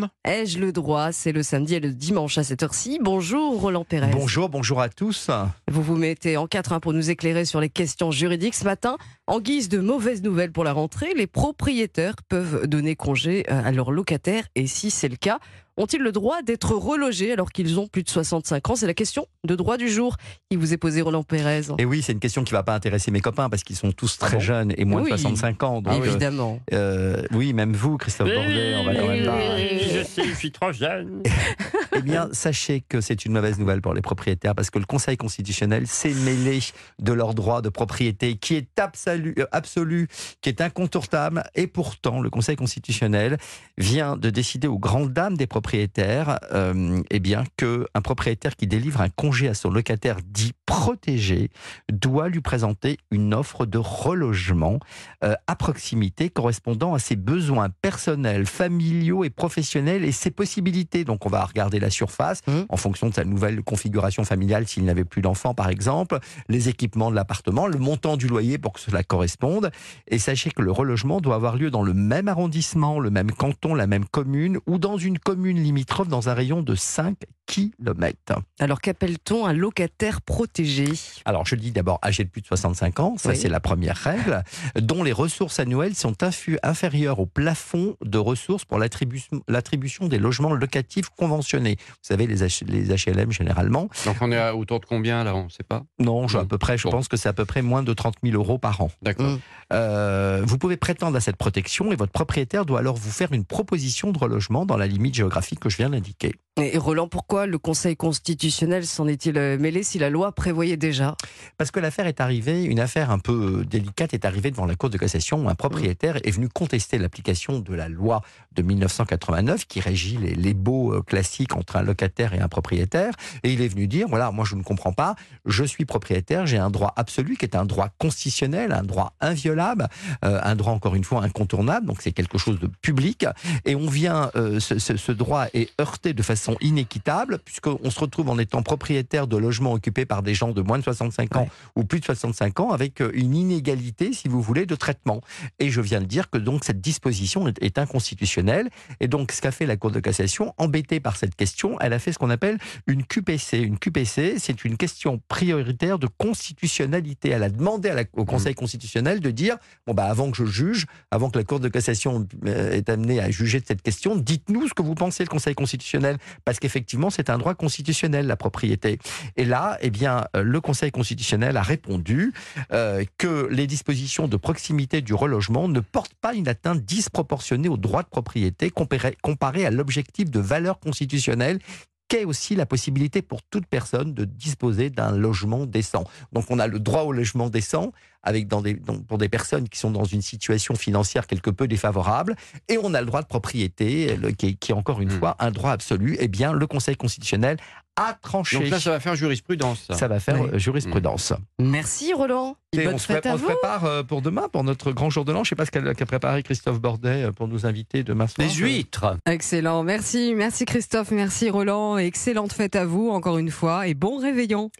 monde. Ai-je le droit? C'est le samedi et le dimanche à cette heure-ci. Bonjour Roland Pérez. Bonjour, bonjour à tous. Vous vous mettez en quatre pour nous éclairer sur les questions juridiques ce matin. En guise de mauvaises nouvelles pour la rentrée, les propriétaires peuvent donner congé euh, à leurs locataires et si c'est le cas, ont-ils le droit d'être relogés alors qu'ils ont plus de 65 ans? C'est la question de droit du jour qui vous est posée, Roland Pérez. Et oui, c'est une question qui ne va pas intéresser mes copains parce qu'ils sont tous très jeunes et moins Oui. de 65 ans. donc, euh, Évidemment. euh, oui, même vous, Christophe Bordet, on va quand même pas. je sais, je suis trop jeune. Bien, sachez que c'est une mauvaise nouvelle pour les propriétaires parce que le Conseil constitutionnel s'est mêlé de leur droit de propriété qui est absolu, euh, absolu, qui est incontournable. Et pourtant, le Conseil constitutionnel vient de décider aux grandes dames des propriétaires euh, eh bien, qu'un propriétaire qui délivre un congé à son locataire dit protégé doit lui présenter une offre de relogement euh, à proximité correspondant à ses besoins personnels, familiaux et professionnels et ses possibilités. Donc on va regarder la surface Mmh. en fonction de sa nouvelle configuration familiale s'il n'avait plus d'enfants par exemple, les équipements de l'appartement, le montant du loyer pour que cela corresponde. Et sachez que le relogement doit avoir lieu dans le même arrondissement, le même canton, la même commune ou dans une commune limitrophe dans un rayon de 5 km. Alors qu'appelle-t-on un locataire protégé? Alors, je dis d'abord âgé de plus de 65 ans, ça Oui. c'est la première règle, dont les ressources annuelles sont inférieures au plafond de ressources pour l'attribution des logements locatifs conventionnés. Vous savez, les, H- les HLM généralement. Donc on est à autour de combien là On ne sait pas? Non, je, à Mm. peu près, je Bon. pense que c'est à peu près moins de 30 000 euros par an. D'accord. Mm. Euh, vous pouvez prétendre à cette protection et votre propriétaire doit alors vous faire une proposition de relogement dans la limite géographique que je viens d'indiquer. Et Roland, pourquoi le Conseil constitutionnel s'en est-il euh, mêlé si la loi prévoyait déjà? Parce que l'affaire est arrivée, une affaire un peu euh, délicate est arrivée devant la Cour de cassation où un propriétaire est venu contester l'application de la loi de 1989 qui régit les, les baux euh, classiques entre un locataire et un propriétaire. Et il est venu dire, voilà, moi je ne comprends pas, je suis propriétaire, j'ai un droit absolu qui est un droit constitutionnel, un droit inviolable, un droit encore une fois incontournable, donc c'est quelque chose de public. Et on vient, ce droit est heurté de façon inéquitable puisqu'on se retrouve en étant propriétaire de logements occupés par des gens de moins de 65 ans Ouais. ou plus de 65 ans avec euh, une inégalité, si vous voulez, de traitement. Et je viens de dire que donc cette disposition est, est inconstitutionnelle. Et donc ce qu'a fait la Cour de cassation, embêtée par cette question, elle a fait ce qu'on appelle une QPC. Une QPC, c'est une question prioritaire de constitutionnalité. Elle a demandé à la- au Conseil constitutionnel de dire, bon bah avant que je juge, avant que la Cour de cassation euh, est amenée à juger de cette question, dites-nous ce que vous pensez le Conseil constitutionnel, parce qu'effectivement c'est un droit constitutionnel la propriété. Et là, eh bien, euh, le Conseil constitutionnel a répondu euh, que les dispositions de proximité du relogement ne portent pas une atteinte disproportionnée au droit de propriété comparé, comparé à l'objectif de valeur constitutionnelle qu'est aussi la possibilité pour toute personne de disposer d'un logement décent. Donc on a le droit au logement décent avec dans des, dans- pour des personnes qui sont dans une situation financière quelque peu défavorable, et on a le droit de propriété, le- qui, est, qui est encore une Hmm. fois un droit absolu. Eh bien, le Conseil constitutionnel a tranché. Donc là, ça va faire jurisprudence. Ça. Ça va faire Oui. euh, jurisprudence. Merci Roland. Et on se, fête pré- à on se prépare euh, pour demain, pour notre grand jour de l'an. Je ne sais pas ce qu'a préparé Christophe Bordet euh, pour nous inviter demain soir. Des huîtres. Excellent. Merci, merci Christophe, merci Roland. Excellente fête à vous encore une fois et bon réveillon.